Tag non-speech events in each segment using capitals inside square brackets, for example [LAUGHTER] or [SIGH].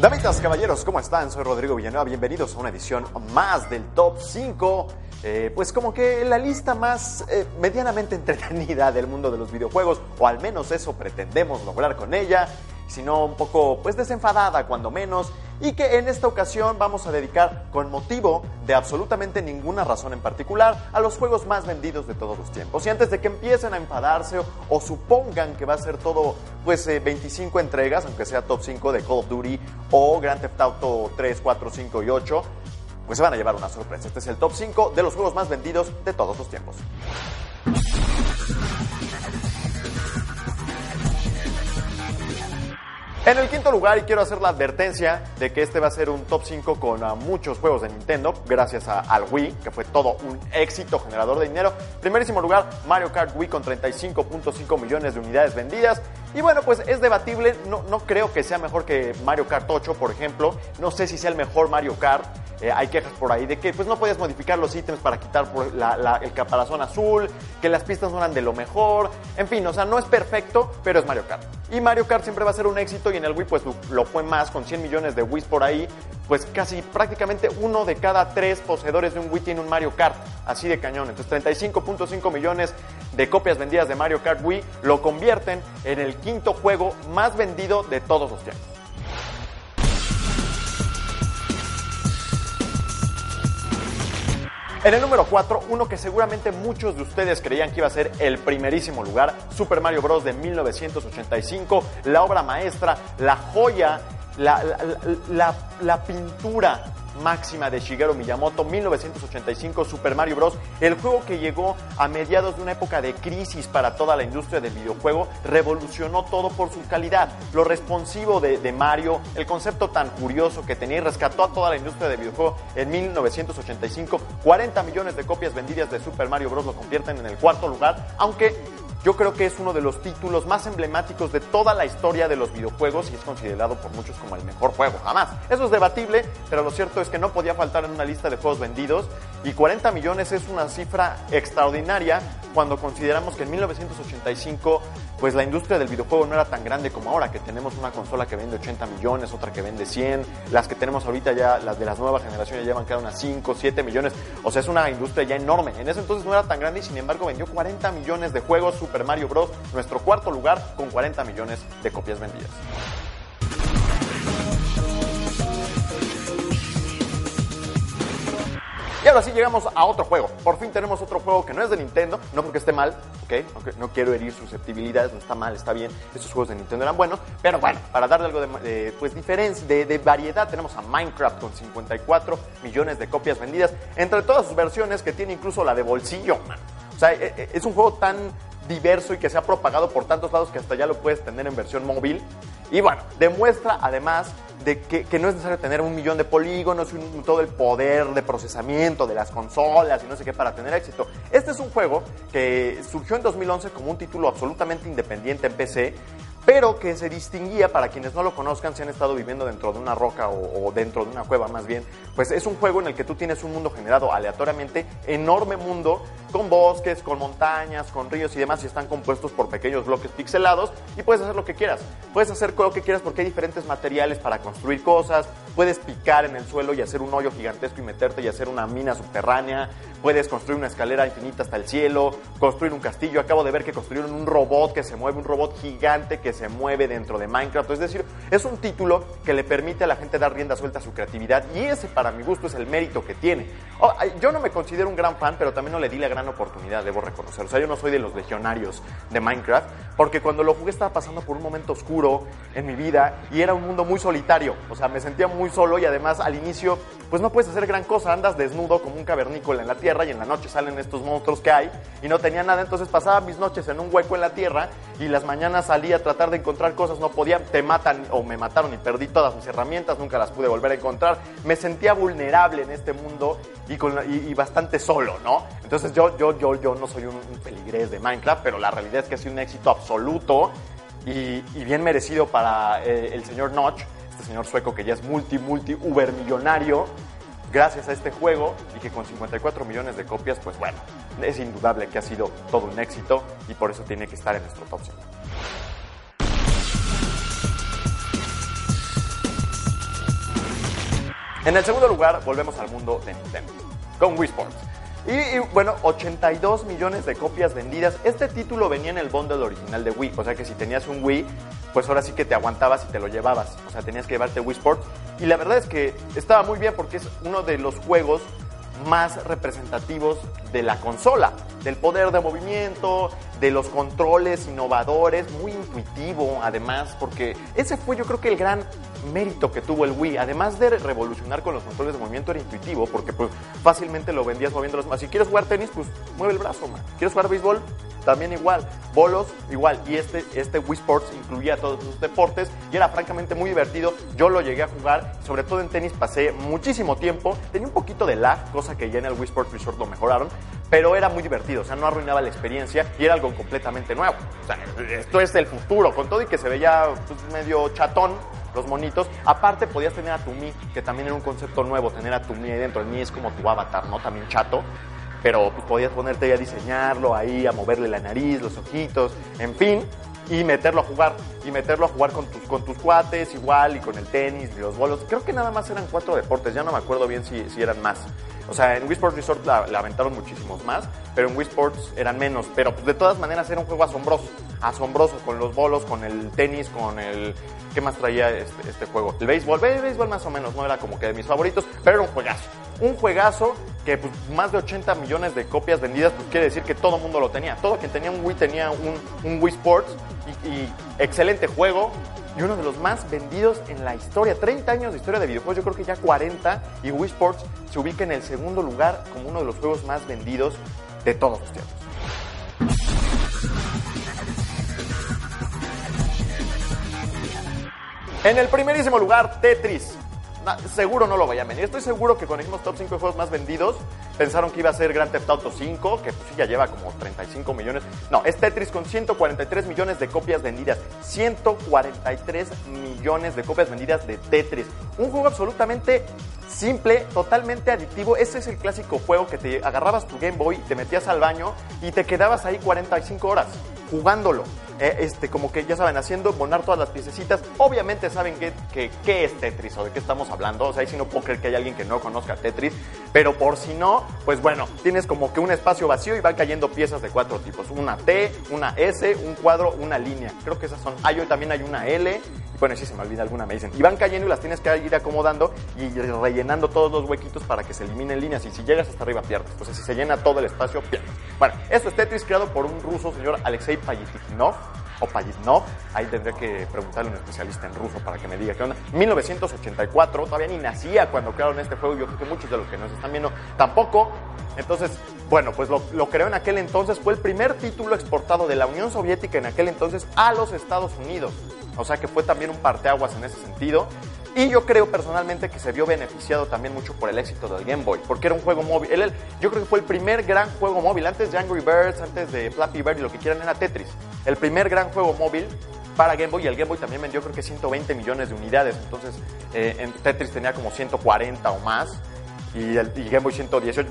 Damitas, caballeros, ¿cómo están? Soy Rodrigo Villanueva, bienvenidos a una edición más del Top 5. Eh, pues como que la lista más eh, medianamente [LAUGHS] entretenida del mundo de los videojuegos, o al menos eso pretendemos lograr con ella, sino un poco pues desenfadada cuando menos, y que en esta ocasión vamos a dedicar con motivo de absolutamente ninguna razón en particular a los juegos más vendidos de todos los tiempos. Y antes de que empiecen a enfadarse o, supongan que va a ser todo pues 25 eh, entregas, aunque sea top 5 de Call of Duty o Grand Theft Auto 3, 4, 5 y 8, pues se van a llevar una sorpresa. Este es el top 5 de los juegos más vendidos de todos los tiempos. En el quinto lugar, y quiero hacer la advertencia de que este va a ser un top 5 con ah, muchos juegos de Nintendo, gracias a, al Wii, que fue todo un éxito generador de dinero. Primerísimo lugar, Mario Kart Wii con 35.5 millones de unidades vendidas. Y bueno, pues es debatible, no, no creo que sea mejor que Mario Kart 8, por ejemplo. No sé si sea el mejor Mario Kart. Eh, hay quejas por ahí de que pues no podías modificar los ítems para quitar el caparazón azul, que las pistas no eran de lo mejor. En fin, o sea, no es perfecto, pero es Mario Kart. Y Mario Kart siempre va a ser un éxito y en el Wii pues lo fue más, con 100 millones de Wii por ahí, pues casi prácticamente uno de cada tres poseedores de un Wii tiene un Mario Kart, así de cañón. Entonces 35.5 millones de copias vendidas de Mario Kart Wii lo convierten en el quinto juego más vendido de todos los tiempos. En el número 4, uno que seguramente muchos de ustedes creían que iba a ser el primerísimo lugar, Super Mario Bros. de 1985, la obra maestra, la joya, la, la, pintura máxima de Shigeru Miyamoto, 1985 Super Mario Bros., el juego que llegó a mediados de una época de crisis para toda la industria del videojuego, revolucionó todo por su calidad, lo responsivo de, Mario, el concepto tan curioso que tenía y rescató a toda la industria del videojuego en 1985, 40 millones de copias vendidas de Super Mario Bros. lo convierten en el cuarto lugar, aunque yo creo que es uno de los títulos más emblemáticos de toda la historia de los videojuegos y es considerado por muchos como el mejor juego, jamás. Eso es debatible, pero lo cierto es que no podía faltar en una lista de juegos vendidos y 40 millones es una cifra extraordinaria cuando consideramos que en 1985 pues la industria del videojuego no era tan grande como ahora, que tenemos una consola que vende 80 millones, otra que vende 100, las que tenemos ahorita ya, las de las nuevas generaciones ya llevan cada una 5, 7 millones, o sea, es una industria ya enorme. En ese entonces no era tan grande y sin embargo vendió 40 millones de juegos Super Mario Bros., nuestro cuarto lugar con 40 millones de copias vendidas. Y ahora sí llegamos a otro juego. Por fin tenemos otro juego que no es de Nintendo, no porque esté mal, ¿ok? No quiero herir susceptibilidades, no está mal, está bien. Estos juegos de Nintendo eran buenos, pero bueno, para darle algo de, pues, diferencia, de, variedad, tenemos a Minecraft con 54 millones de copias vendidas, entre todas sus versiones que tiene incluso la de bolsillo, O sea, e, e, es un juego tan diverso y que se ha propagado por tantos lados que hasta ya lo puedes tener en versión móvil. Y bueno, demuestra además de que, no es necesario tener un millón de polígonos y todo el poder de procesamiento de las consolas y no sé qué para tener éxito. Este es un juego que surgió en 2011 como un título absolutamente independiente en PC pero que se distinguía, para quienes no lo conozcan, si han estado viviendo dentro de una roca o, dentro de una cueva más bien, pues es un juego en el que tú tienes un mundo generado aleatoriamente, enorme mundo, con bosques, con montañas, con ríos y demás, y están compuestos por pequeños bloques pixelados, y puedes hacer lo que quieras. Puedes hacer lo que quieras porque hay diferentes materiales para construir cosas, puedes picar en el suelo y hacer un hoyo gigantesco y meterte y hacer una mina subterránea, puedes construir una escalera infinita hasta el cielo, construir un castillo. Acabo de ver que construyeron un robot que se mueve, un robot gigante que se mueve dentro de Minecraft. Es decir, es un título que le permite a la gente dar rienda suelta a su creatividad y ese para mi gusto es el mérito que tiene. Oh, yo no me considero un gran fan, pero también no le di la gran oportunidad, debo reconocer. O sea, yo no soy de los legionarios de Minecraft, porque cuando lo jugué estaba pasando por un momento oscuro en mi vida y era un mundo muy solitario. O sea, me sentía muy solo y además al inicio, pues no puedes hacer gran cosa, andas desnudo como un cavernícola en la tierra y en la noche salen estos monstruos que hay y no tenía nada, entonces pasaba mis noches en un hueco en la tierra y las mañanas salía a tratar de encontrar cosas, no podía, te matan o me mataron y perdí todas mis herramientas, nunca las pude volver a encontrar, me sentía vulnerable en este mundo y, con, y, bastante solo, ¿no? Entonces yo, yo, yo, yo no soy un, peligrés de Minecraft, pero la realidad es que ha sido un éxito absoluto y, bien merecido para eh, el señor Notch, este señor sueco que ya es multi, multi, uber millonario gracias a este juego y que con 54 millones de copias, pues bueno, es indudable que ha sido todo un éxito y por eso tiene que estar en nuestro top 5. En el segundo lugar, volvemos al mundo de Nintendo, con Wii Sports. Y, bueno, 82 millones de copias vendidas. Este título venía en el bundle original de Wii, o sea que si tenías un Wii, pues ahora sí que te aguantabas y te lo llevabas. O sea, tenías que llevarte Wii Sports. Y la verdad es que estaba muy bien porque es uno de los juegos más representativos de la consola, del poder de movimiento, de los controles innovadores, muy intuitivo además, porque ese fue yo creo que el gran mérito que tuvo el Wii, además de revolucionar con los controles de movimiento era intuitivo, porque pues fácilmente lo vendías moviendo los más. Si quieres jugar tenis, pues mueve el brazo, man. ¿Quieres jugar béisbol? también igual. Bolos, igual. Y este, este Wii Sports incluía todos los deportes y era francamente muy divertido. Yo lo llegué a jugar, sobre todo en tenis pasé muchísimo tiempo. Tenía un poquito de lag, cosa que ya en el Wii Sports Resort lo mejoraron, pero era muy divertido, o sea, no arruinaba la experiencia y era algo completamente nuevo. O sea, esto es el futuro, con todo y que se veía pues, medio chatón, los monitos. Aparte podías tener a tu Mi, que también era un concepto nuevo, tener a tu Mi ahí dentro. El Mi es como tu avatar, ¿no? También chato pero pues, podías ponerte ahí a diseñarlo, ahí a moverle la nariz, los ojitos, en fin, y meterlo a jugar, y meterlo a jugar con tus, con tus cuates igual, y con el tenis, y los bolos. Creo que nada más eran cuatro deportes, ya no me acuerdo bien si, si eran más. O sea, en Wii Sports Resort la, aventaron muchísimos más, pero en Wii Sports eran menos. Pero pues, de todas maneras era un juego asombroso, asombroso, con los bolos, con el tenis, con el... ¿Qué más traía este, este juego? El béisbol, el béisbol más o menos, no era como que de mis favoritos, pero era un juegazo un juegazo que pues, más de 80 millones de copias vendidas, pues quiere decir que todo el mundo lo tenía. Todo quien tenía un Wii tenía un, Wii Sports y, excelente juego y uno de los más vendidos en la historia. 30 años de historia de videojuegos, yo creo que ya 40 y Wii Sports se ubica en el segundo lugar como uno de los juegos más vendidos de todos los tiempos. En el primerísimo lugar, Tetris seguro no lo vayan a venir. Estoy seguro que cuando hicimos top 5 de juegos más vendidos, pensaron que iba a ser Grand Theft Auto 5, que pues sí ya lleva como 35 millones. No, es Tetris con 143 millones de copias vendidas. 143 millones de copias vendidas de Tetris. Un juego absolutamente simple, totalmente adictivo. Ese es el clásico juego que te agarrabas tu Game Boy, te metías al baño y te quedabas ahí 45 horas jugándolo. Eh, este, como que ya saben, haciendo bonar todas las piececitas. Obviamente saben qué que, es Tetris o de qué estamos hablando. O sea, ahí sí no puedo creer que haya alguien que no conozca Tetris. Pero por si no, pues bueno, tienes como que un espacio vacío y van cayendo piezas de cuatro tipos. Una T, una S, un cuadro, una línea. Creo que esas son. Ah, yo también hay una L. Bueno, si se me olvida alguna, me dicen. Y van cayendo y las tienes que ir acomodando y rellenando todos los huequitos para que se eliminen líneas. Y si llegas hasta arriba, pierdes. Entonces, si se llena todo el espacio, pierdes. Bueno, esto es Tetris creado por un ruso, señor Alexei Payitikinov o Payitnov, ahí tendría que preguntarle a un especialista en ruso para que me diga qué onda. 1984, todavía ni nacía cuando crearon este juego, yo creo que muchos de los que nos están viendo tampoco. Entonces, bueno, pues lo, lo creó en aquel entonces, fue el primer título exportado de la Unión Soviética en aquel entonces a los Estados Unidos. O sea que fue también un parteaguas en ese sentido. Y yo creo personalmente que se vio beneficiado también mucho por el éxito del Game Boy, porque era un juego móvil. Yo creo que fue el primer gran juego móvil. Antes de Angry Birds, antes de Flappy Bird y lo que quieran era Tetris. El primer gran juego móvil para Game Boy y el Game Boy también vendió creo que 120 millones de unidades. Entonces eh, en Tetris tenía como 140 o más y el Game Boy 118.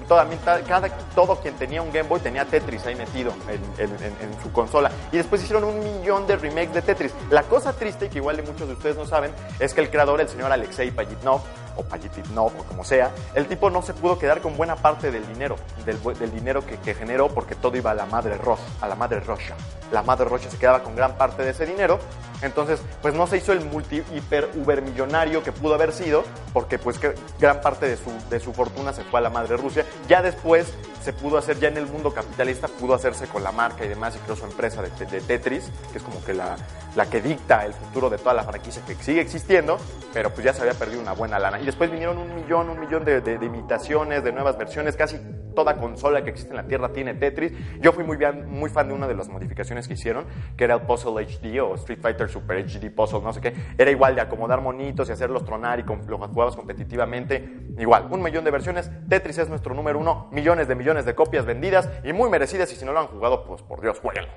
cada, todo quien tenía un Game Boy tenía Tetris ahí metido en, su consola. Y después hicieron un millón de remakes de Tetris. La cosa triste, que igual muchos de ustedes no saben, es que el creador, el señor Alexei Pajitnov, o Pajitnov, o como sea, el tipo no se pudo quedar con buena parte del dinero, del, dinero que, que, generó, porque todo iba a la madre Ross, a la madre Rocha. La madre Rocha se quedaba con gran parte de ese dinero. Entonces, pues no se hizo el multi hiper uber millonario que pudo haber sido, porque pues gran parte de su, de su fortuna se fue a la madre Rusia. Ya después se pudo hacer, ya en el mundo capitalista, pudo hacerse con la marca y demás, y creó su empresa de, Tetris, que es como que la, la, que dicta el futuro de toda la franquicia que sigue existiendo, pero pues ya se había perdido una buena lana. Y después vinieron un millón, un millón de, de imitaciones, de nuevas versiones, casi toda consola que existe en la Tierra tiene Tetris. Yo fui muy, bien, muy fan de una de las modificaciones que hicieron, que era el Puzzle HD o Street Fighter Super HD Puzzle, no sé qué. Era igual de acomodar monitos y hacerlos tronar y con, lo jugabas competitivamente. Igual, un millón de versiones. Tetris es nuestro número uno, millones de millones de copias vendidas y muy merecidas. Y si no lo han jugado, pues por Dios, jueguenlo.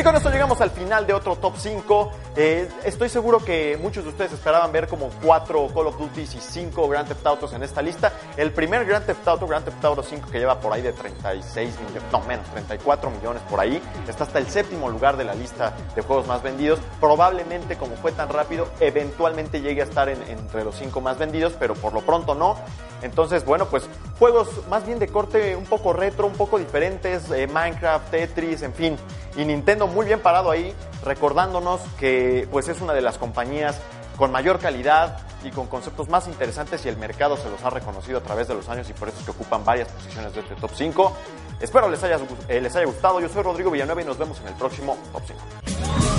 Y con esto llegamos al final de otro top 5. Eh, estoy seguro que muchos de ustedes esperaban ver como 4 Call of Duty y 5 Grand Theft Autos en esta lista. El primer Grand Theft Auto, Grand Theft Auto 5, que lleva por ahí de 36 millones, no menos, 34 millones por ahí, está hasta el séptimo lugar de la lista de juegos más vendidos. Probablemente, como fue tan rápido, eventualmente llegue a estar entre los 5 más vendidos, pero por lo pronto no. Entonces, bueno, pues juegos más bien de corte un poco retro, un poco diferentes, eh, Minecraft, Tetris, en fin. Y Nintendo muy bien parado ahí, recordándonos que pues es una de las compañías con mayor calidad y con conceptos más interesantes y el mercado se los ha reconocido a través de los años y por eso es que ocupan varias posiciones de este top 5. Espero les haya, eh, les haya gustado. Yo soy Rodrigo Villanueva y nos vemos en el próximo top 5.